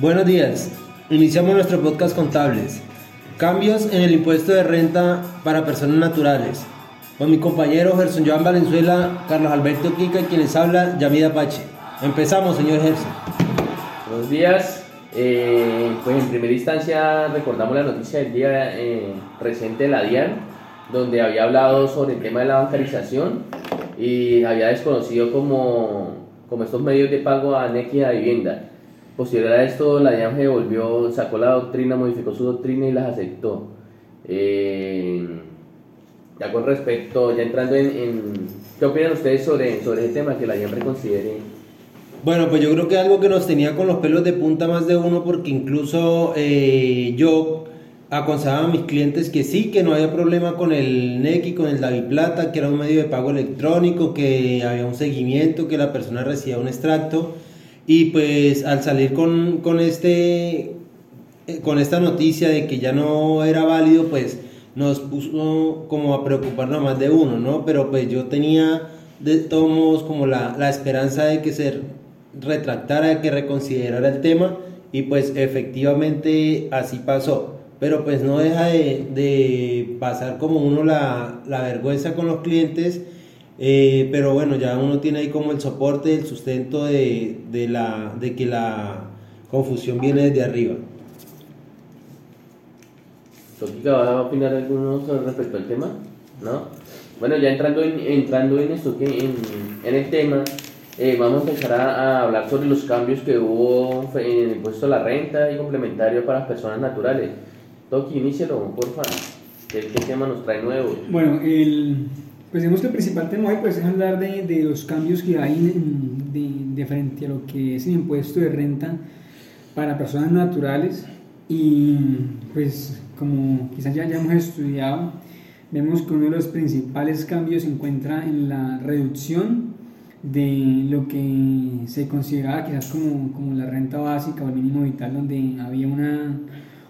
Buenos días. Iniciamos nuestro podcast contables. Cambios en el impuesto de renta para personas naturales. Con mi compañero Gerson Joan Valenzuela, Carlos Alberto Kika y quien habla, Yamida Pache. Empezamos, señor Gerson. Buenos días. Eh, pues en primera instancia recordamos la noticia del día eh, reciente de la DIAN, donde había hablado sobre el tema de la bancarización y había desconocido como, como estos medios de pago a y a vivienda. Posterior a esto, la DIAN volvió, sacó la doctrina, modificó su doctrina y las aceptó. Eh, ya con respecto, ya entrando en, ¿qué opinan ustedes sobre, sobre ese tema que la DIAN reconsidere? Bueno, pues yo creo que algo que nos tenía con los pelos de punta más de uno, porque incluso eh, yo aconsejaba a mis clientes que sí, que no había problema con el NEC y con el Plata, que era un medio de pago electrónico, que había un seguimiento, que la persona recibía un extracto y pues al salir con, con, este, eh, con esta noticia de que ya no era válido, pues nos puso como a preocuparnos más de uno, ¿no? Pero pues yo tenía de todos modos como la, la esperanza de que se retractara, de que reconsiderara el tema y pues efectivamente así pasó. Pero pues no deja de, de pasar como uno la, la vergüenza con los clientes eh, pero bueno, ya uno tiene ahí como el soporte, el sustento de, de, la, de que la confusión viene desde arriba. ¿Toquica va a opinar algunos respecto al tema? ¿No? Bueno, ya entrando en, entrando en esto, que en, en el tema, eh, vamos a empezar a, hablar sobre los cambios que hubo en el impuesto a la renta y complementario para las personas naturales. Toki, inícialo, por favor. ¿Qué, ¿Qué tema nos trae nuevo? Bueno, el pues digamos que el principal tema hoy pues, es hablar de, de los cambios que hay de, de, frente a lo que es el impuesto de renta para personas naturales. Y pues como quizás ya hayamos estudiado, vemos que uno de los principales cambios se encuentra en la reducción de lo que se consideraba quizás como, como la renta básica o el mínimo vital, donde había una,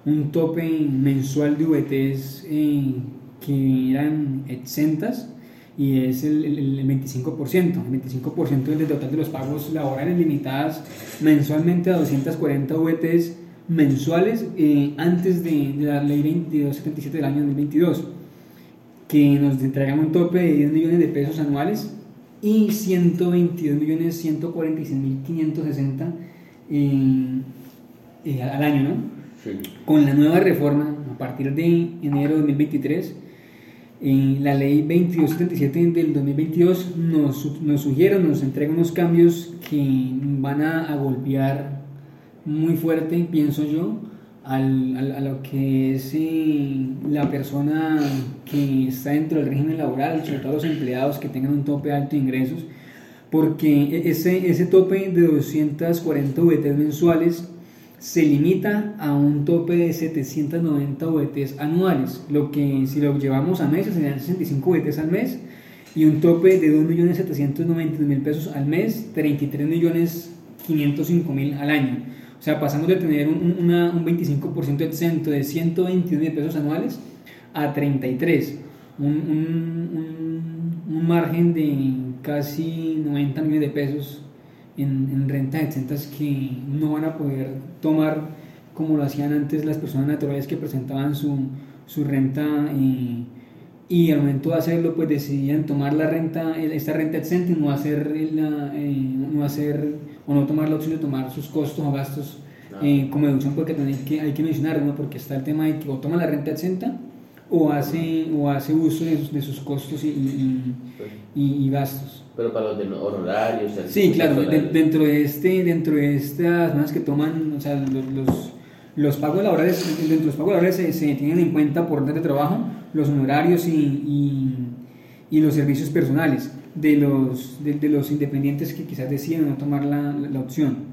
un tope mensual de VTs eh, que eran exentas y es el, el, 25%, el 25% del total de los pagos laborales limitadas mensualmente a 240 VTs mensuales eh, antes de, la ley 2277 del año 2022, que nos entregan un tope de 10 millones de pesos anuales y 122 millones 146 mil 560 eh, al año, ¿no? Con la nueva reforma, a partir de enero de 2023, la ley 2277 del 2022 nos, nos sugiere, nos entrega unos cambios que van a, golpear muy fuerte, pienso yo, a lo que es eh, la persona que está dentro del régimen laboral, sobre todo los empleados que tengan un tope alto de ingresos, porque ese, ese tope de 240 VT mensuales se limita a un tope de 790 VTs anuales, lo que si lo llevamos a meses serían 65 VTs al mes y un tope de 2.792.000 pesos al mes, 33.505.000 al año. O sea, pasamos de tener un, una, un 25% exento de 121 pesos anuales a 33, un, un, un margen de casi 90 millones de pesos en, en rentas exentas que no van a poder tomar como lo hacían antes las personas naturales que presentaban su, su renta y, y, al momento de hacerlo pues decidían tomar la renta, esta renta exenta y no hacer, la, eh, no hacer o no tomar la opción de tomar sus costos o gastos eh, como deducción porque también hay que, hay que mencionar, ¿no? porque está el tema de que o toma la renta exenta o hace, o hace uso de sus, de sus costos y, y, y gastos pero para los de honorarios. Sí, claro, dentro de este, dentro de estas más que toman, o sea, los, los, pagos laborales, dentro de los pagos laborales se, se tienen en cuenta por orden de trabajo los honorarios y, y, y, los servicios personales de los, de, los independientes que quizás deciden no tomar la, la, opción.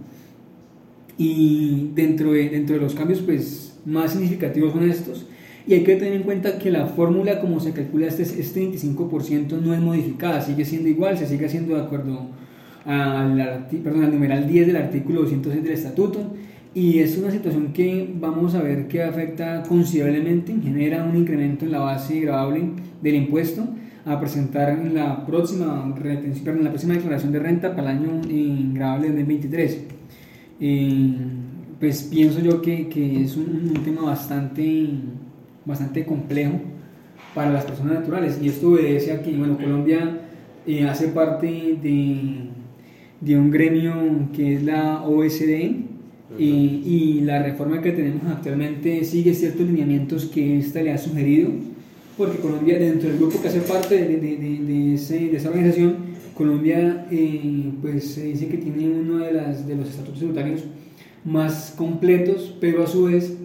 Y dentro de, dentro de los cambios pues, más significativos son estos y hay que tener en cuenta que la fórmula como se calcula este, este 25% no es modificada, sigue siendo igual, se sigue haciendo de acuerdo al, numeral 10 del artículo 206 del estatuto y es una situación que vamos a ver que afecta considerablemente, genera un incremento en la base grabable del impuesto a presentar en la próxima, en la próxima declaración de renta para el año grabable de 2023. pues pienso yo que, que es un, tema bastante, bastante complejo para las personas naturales. Y esto obedece a que, bueno, Colombia eh, hace parte de, de, un gremio que es la OSD. y, y la reforma que tenemos actualmente sigue ciertos lineamientos que esta le ha sugerido, porque Colombia, dentro del grupo que hace parte de, de, de ese, esa organización, Colombia eh, pues se dice que tiene uno de, las, de los estatutos tributarios más completos, pero a su vez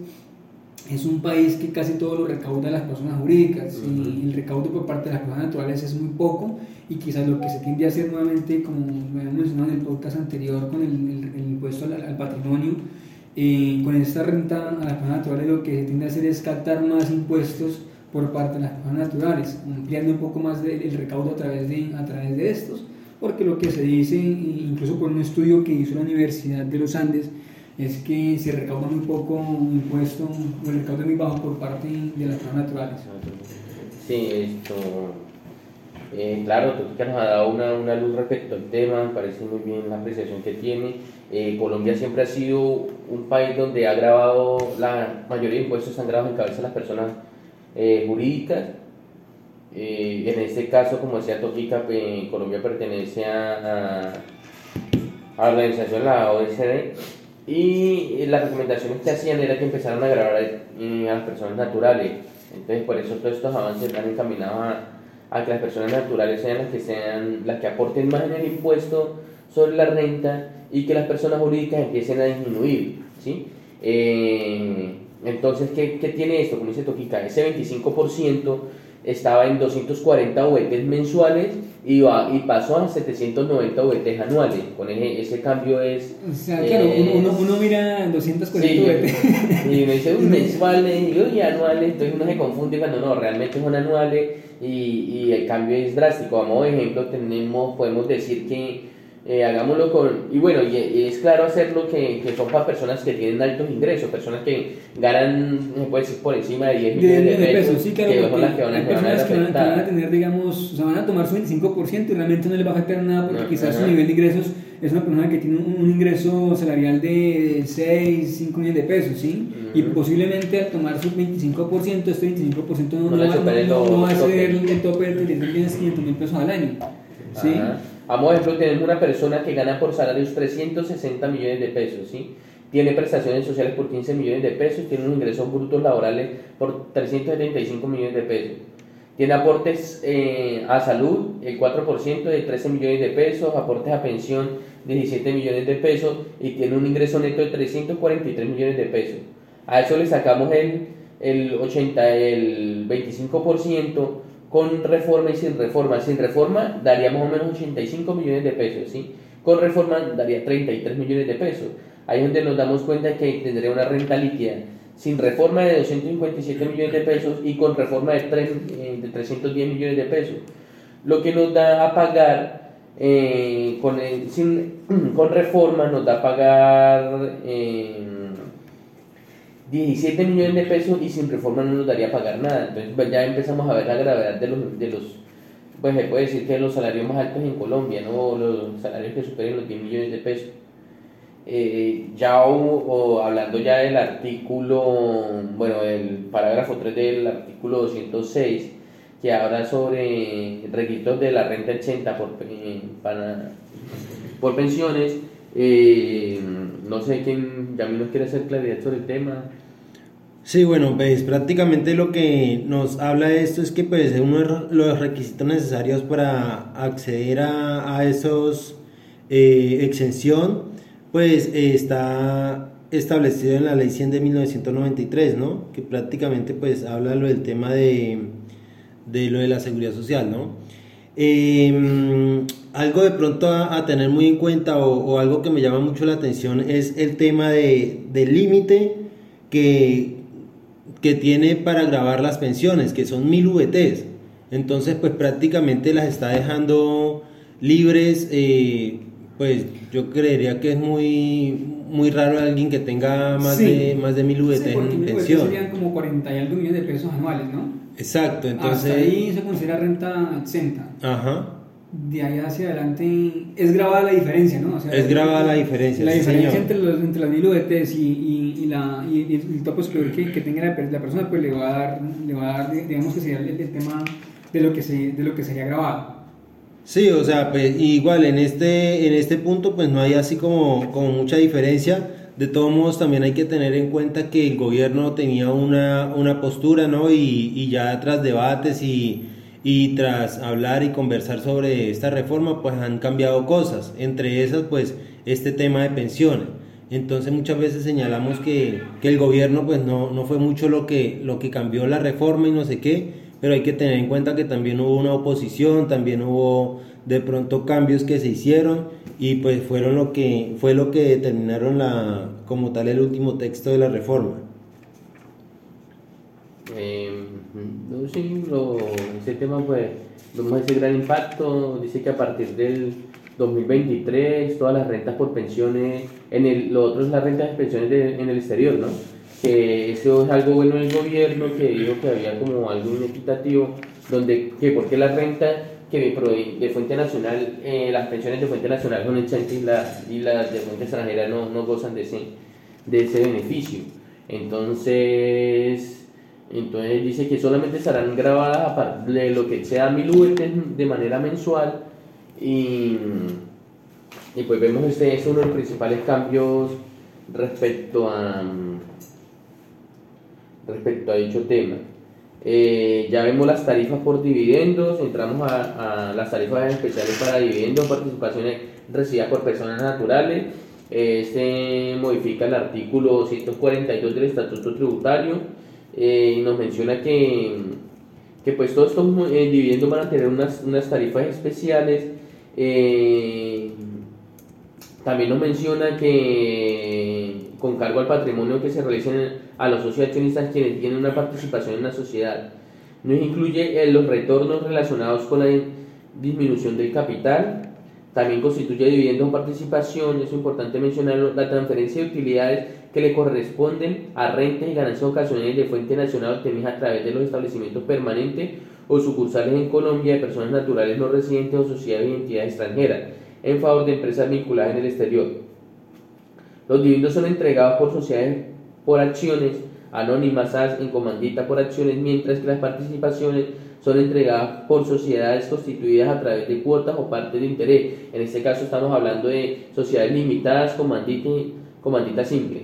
es un país que casi todo lo recauda las personas jurídicas y el recaudo por parte de las personas naturales es muy poco y quizás lo que se tiende a hacer nuevamente, como me habíamos mencionado en el podcast anterior con el, el, impuesto al, patrimonio, eh, con esta renta a las personas naturales lo que se tiende a hacer es captar más impuestos por parte de las personas naturales, ampliando un poco más el recaudo a través, de, a través de estos, porque lo que se dice, incluso por un estudio que hizo la Universidad de los Andes, es que se recauda muy poco impuesto, o el recaudo muy bajo por parte de las personas naturales. Sí, esto. Eh, claro, que nos ha dado una, una, luz respecto al tema, me parece muy bien la apreciación que tiene. Eh, Colombia siempre ha sido un país donde ha grabado, la mayoría de impuestos han grabado en cabeza las personas eh, jurídicas. en este caso, como decía Toquica, Colombia pertenece a, a, la organización, la OSD y las recomendaciones que hacían era que empezaran a grabar eh, a las personas naturales. Entonces, por eso todos estos avances han encaminado a, a, que las personas naturales sean las que, sean las que aporten más en el impuesto sobre la renta y que las personas jurídicas empiecen a disminuir. ¿sí? Eh, entonces, ¿qué, ¿qué, tiene esto? Como dice Toquica, ese 25% estaba en 240 VTs mensuales y, va, y pasó a 790 VTs anuales. Con ese, ese cambio es... O sea, claro, uno, eh, uno, mira 240 sí, VTs. Y me dice mensuales y anuales, entonces uno se confunde cuando no, realmente son anuales y, y el cambio es drástico. Vamos, por ejemplo, tenemos, podemos decir que eh, hagámoslo con... Y bueno, y, es claro hacerlo que, que, son para personas que tienen altos ingresos, personas que ganan, puede decir, por encima de 10 millones de, pesos, sí, claro, que son las que van, a, que van, a, que van, a tener, digamos, o sea, van a tomar su 25% y realmente no les va a afectar nada porque quizás su nivel de ingresos es una persona que tiene un, ingreso salarial de 6, 5 millones de pesos, ¿sí? Y posiblemente al tomar su 25%, este 25% no, no, no, no va a ser el tope de 500 mil pesos al año, ¿sí? Vamos a ejemplo, tenemos una persona que gana por salarios 360 millones de pesos, ¿sí? Tiene prestaciones sociales por 15 millones de pesos, tiene unos ingresos brutos laborales por 375 millones de pesos. Tiene aportes eh, a salud, el 4% de 13 millones de pesos, aportes a pensión, 17 millones de pesos y tiene un ingreso neto de 343 millones de pesos. A eso le sacamos el, el, 80, el 25% con reforma y sin reforma. Sin reforma daría más o menos 85 millones de pesos, ¿sí? Con reforma daría 33 millones de pesos. Ahí es donde nos damos cuenta que tendría una renta líquida sin reforma de 257 millones de pesos y con reforma de, 3, eh, 310 millones de pesos. Lo que nos da a pagar eh, con, sin, con reforma nos da a pagar eh, 17 millones de pesos y sin reforma no nos daría pagar nada. Entonces pues, ya empezamos a ver la gravedad de los, de los, pues se puede decir que los salarios más altos en Colombia, ¿no? los salarios que superen los 10 millones de pesos. Eh, ya o, hablando ya del artículo, bueno, el parágrafo 3 del artículo 206, que habla sobre requisitos de la renta 80 por, eh, por pensiones, eh, no sé quién, ya nos quiere hacer claridad sobre el tema. Sí, bueno, pues prácticamente lo que nos habla de esto es que pues uno de los requisitos necesarios para acceder a, a esos eh, exención pues eh, está establecido en la ley 100 de 1993, ¿no? Que prácticamente pues habla lo del tema de, de lo de la seguridad social, ¿no? Em, algo de pronto a, tener muy en cuenta o, o, algo que me llama mucho la atención es el tema de, del límite que, que tiene para grabar las pensiones, que son mil VTs. Entonces, pues prácticamente las está dejando libres. Eh, pues yo creería que es muy muy raro alguien que tenga más de más de mil VTs en pensión. serían como 40 y algo millones de pesos anuales, ¿no? Exacto, entonces. Hasta ahí se considera renta exenta. Ajá. De ahí hacia adelante es grabada la diferencia, ¿no? es grabada la diferencia. La diferencia entre, los, entre las mil UETs y, y, la, y, el topo que, que tenga la, la, persona, pues le va a dar, le va a dar digamos que sería el, el, tema de lo, que se, de lo que sería grabado. Sí, o sea, pues igual en este, en este punto pues no hay así como, como mucha diferencia. De todos modos también hay que tener en cuenta que el gobierno tenía una, una postura, ¿no? Y, y ya tras debates y y tras hablar y conversar sobre esta reforma pues han cambiado cosas, entre esas pues este tema de pensiones. Entonces muchas veces señalamos que, que el gobierno pues no, no, fue mucho lo que, lo que cambió la reforma y no sé qué, pero hay que tener en cuenta que también hubo una oposición, también hubo de pronto cambios que se hicieron y pues fueron lo que fue lo que determinaron la como tal el último texto de la reforma. Eh, sí, lo, ese tema pues vemos ese gran impacto, dice que a partir del 2023 todas las rentas por pensiones, en el, lo otro es la renta de pensiones en el exterior, ¿no? Que eso es algo bueno del gobierno, que dijo que había como algo inequitativo, donde, que porque la renta que de fuente nacional, eh, las pensiones de fuente nacional son hechas y, las y las de fuente extranjera no, no gozan de ese, de ese beneficio. Entonces, entonces dice que solamente estarán grabadas de lo que sea mil UET de manera mensual y, y pues vemos este es uno de los principales cambios respecto a respecto a dicho tema. Eh, ya vemos las tarifas por dividendos, entramos a, las tarifas especiales para dividendos, participaciones recibidas por personas naturales. Este modifica el artículo 142 del Estatuto Tributario eh, nos menciona que, que pues todos estos eh, dividendos van a tener unas, unas tarifas especiales. Eh, también nos menciona que con cargo al patrimonio que se realicen a los socios accionistas quienes tienen una participación en la sociedad. Nos incluye los retornos relacionados con la disminución del capital, también constituye dividendos o participación, es importante mencionarlo, la transferencia de utilidades que le corresponden a rentas y ganancias ocasionales de fuente nacional obtenidas a través de los establecimientos permanentes o sucursales en Colombia de personas naturales no residentes o sociedades de identidad extranjera en favor de empresas vinculadas en el exterior. Los dividendos son entregados por sociedades por acciones anónimas en comandita por acciones, mientras que las participaciones son entregadas por sociedades constituidas a través de cuotas o partes de interés. En este caso estamos hablando de sociedades limitadas, comandita, comandita simple.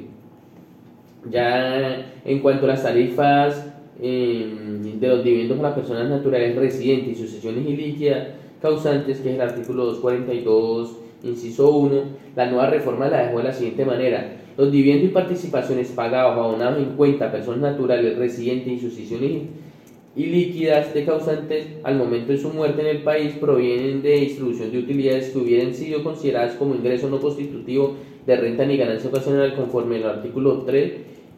Ya en cuanto a las tarifas em, de los dividendos para las personas naturales residentes y sucesiones ilíquidas causantes, que es el artículo 242, inciso 1, la nueva reforma la dejó de la siguiente manera. Los dividendos y participaciones pagados o abonados en cuenta a personas naturales residentes y sucesiones y líquidas de causantes al momento de su muerte en el país provienen de distribución de utilidades que hubieran sido consideradas como ingreso no constitutivo de renta ni ganancia ocasional conforme al artículo 3,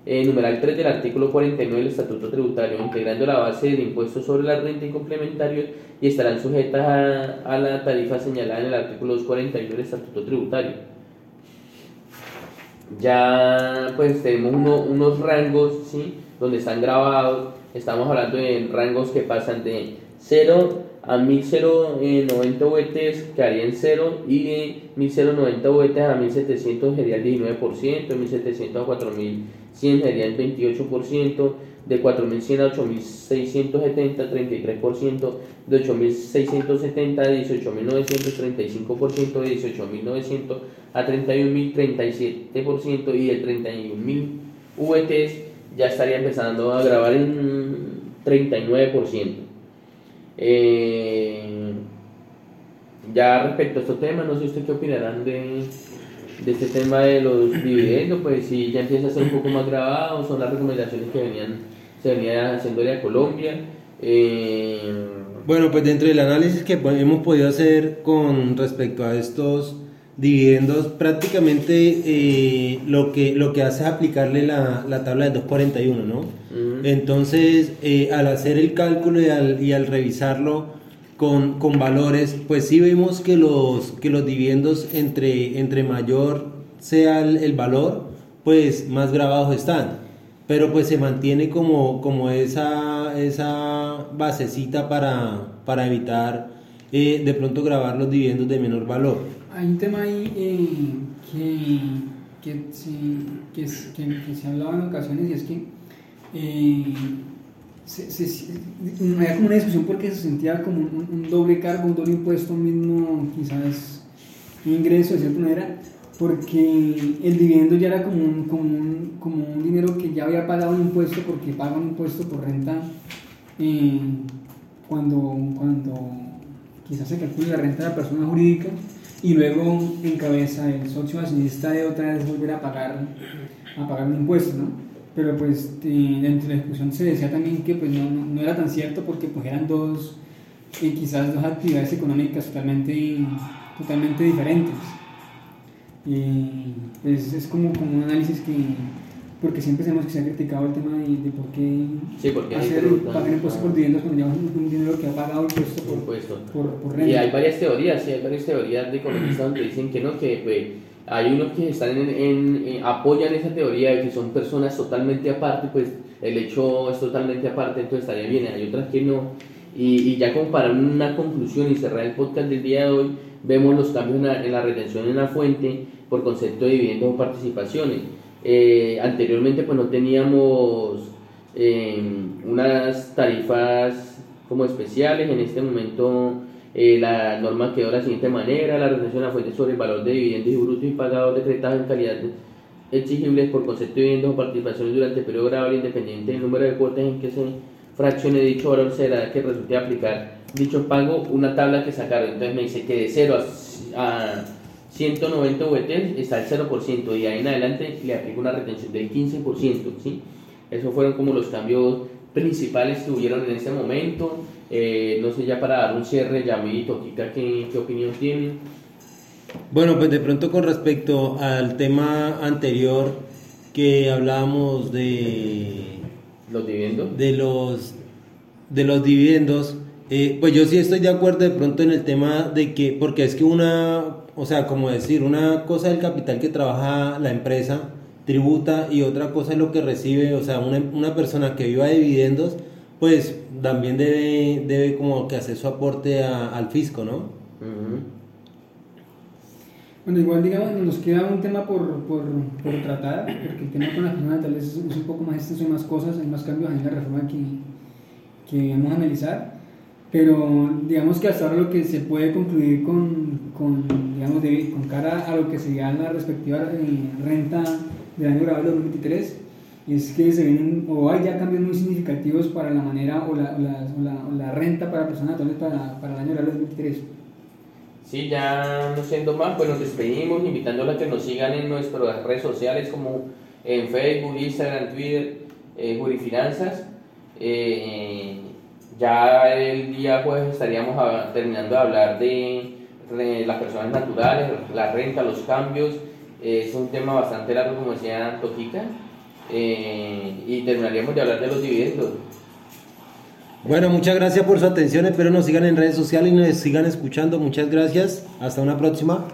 eh, numeral 3 del artículo 49 del Estatuto Tributario, integrando la base del impuesto sobre la renta y complementarios y estarán sujetas a, la tarifa señalada en el artículo 241 del Estatuto Tributario. Ya pues tenemos unos rangos, ¿sí? Donde están grabados estamos hablando de rangos que pasan de 0 a 1090 VTs quedaría en 0 y de 1090 VTs a 1700 sería el 19%, de 1700 a 4100 sería el 28%, de 4100 a 8670 33%, de 8670 a 18900 35%, de 18900 a 31000 37% y de 31000 VTs ya estaría empezando a grabar en 39%. Eh, ya respecto a estos temas, no sé usted qué opinarán de, de este tema de los dividendos, pues si ya empieza a ser un poco más grabado, son las recomendaciones que venían, se venían haciéndole a Colombia. Eh, bueno, pues dentro del análisis que hemos podido hacer con respecto a estos dividendos prácticamente eh, lo, que, lo que hace es aplicarle la, la tabla de 241, ¿no? Entonces, eh, al hacer el cálculo y al, y al revisarlo con, con, valores, pues sí vemos que los, que los dividendos entre, entre mayor sea el, valor, pues más grabados están. Pero pues se mantiene como, como esa, esa basecita para, para evitar eh, de pronto grabar los dividendos de menor valor. Hay un tema ahí eh, que, que, que, que, se ha hablado en ocasiones y es que eh, había como una discusión porque se sentía como un, doble cargo, un doble impuesto, un mismo quizás ingreso de cierta manera, porque el dividendo ya era como un, como un, como un dinero que ya había pagado un impuesto porque paga un impuesto por renta eh, cuando, cuando quizás se calcula la renta de la persona jurídica y luego encabeza el socio accionista de otra vez volver a pagar, a pagar un impuesto, ¿no? Pero pues dentro de la discusión se decía también que pues no, no, era tan cierto porque pues eran dos, eh, quizás dos actividades económicas totalmente, totalmente diferentes. Y pues es como, como un análisis que, porque siempre sabemos que se ha criticado el tema de, de por qué sí, porque hacer pagar impuestos por dividendos cuando llevamos un, dinero que ha pagado impuesto por, por, renta. Y hay varias teorías, sí, hay varias teorías de economistas donde dicen que no, que pues, hay unos que están en, apoyan esa teoría de que son personas totalmente aparte, pues el hecho es totalmente aparte, entonces estaría bien, hay otras que no. Y, y ya como para una conclusión y cerrar el podcast del día de hoy, vemos los cambios en la, en la retención en la fuente por concepto de dividendos o participaciones. Eh, anteriormente pues no teníamos eh, unas tarifas como especiales, en este momento eh, la norma quedó de la siguiente manera, la retención la fuente sobre el valor de dividendos y brutos y pagados decretados en calidad exigibles por concepto de dividendos o participaciones durante el periodo grabable independiente del número de cuotas en que se fraccione dicho valor será que resulte aplicar dicho pago una tabla que sacaron. Entonces me dice que de 0 a, 190 VT está el 0% y ahí en adelante le aplica una retención del 15%. ¿sí? Esos fueron como los cambios principales que hubieron en este momento. Eh, no sé, ya para dar un cierre, Yamito, Kika, ¿qué, ¿qué opinión tienen? Bueno, pues de pronto con respecto al tema anterior que hablábamos de los dividendos, de los de los dividendos, eh, pues yo sí estoy de acuerdo de pronto en el tema de que, porque es que una, o sea, como decir, una cosa es el capital que trabaja la empresa, tributa, y otra cosa es lo que recibe, o sea, una, una persona que viva de dividendos, pues también debe, debe como que hacer su aporte al fisco, ¿no? Bueno, igual digamos, nos queda un tema por, por, por tratar, porque el tema con las personas tal vez es, un poco más extenso, hay más cosas, hay más cambios en la reforma que, que vamos a analizar, pero digamos que hasta ahora lo que se puede concluir con, con digamos, con cara a lo que sería la respectiva eh, renta del año grabado 2023, es que se vienen o hay ya cambios muy significativos para la manera o la, la, la, renta para personas naturales para, para el año 2023. Sí, ya no siendo más, pues nos despedimos invitándolos a que nos sigan en nuestras redes sociales como en Facebook, Instagram, Twitter, eh, Jurifinanzas. Eh, ya el día pues estaríamos terminando de hablar de, las personas naturales, la renta, los cambios. Es un tema bastante largo, como decía Toquica. Eh, y terminaríamos de hablar de los dividendos. Bueno, muchas gracias por su atención. Espero nos sigan en redes sociales y nos sigan escuchando. Muchas gracias. Hasta una próxima.